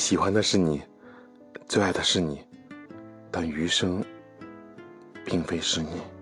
喜欢的是你最爱的是你但余生并非是你。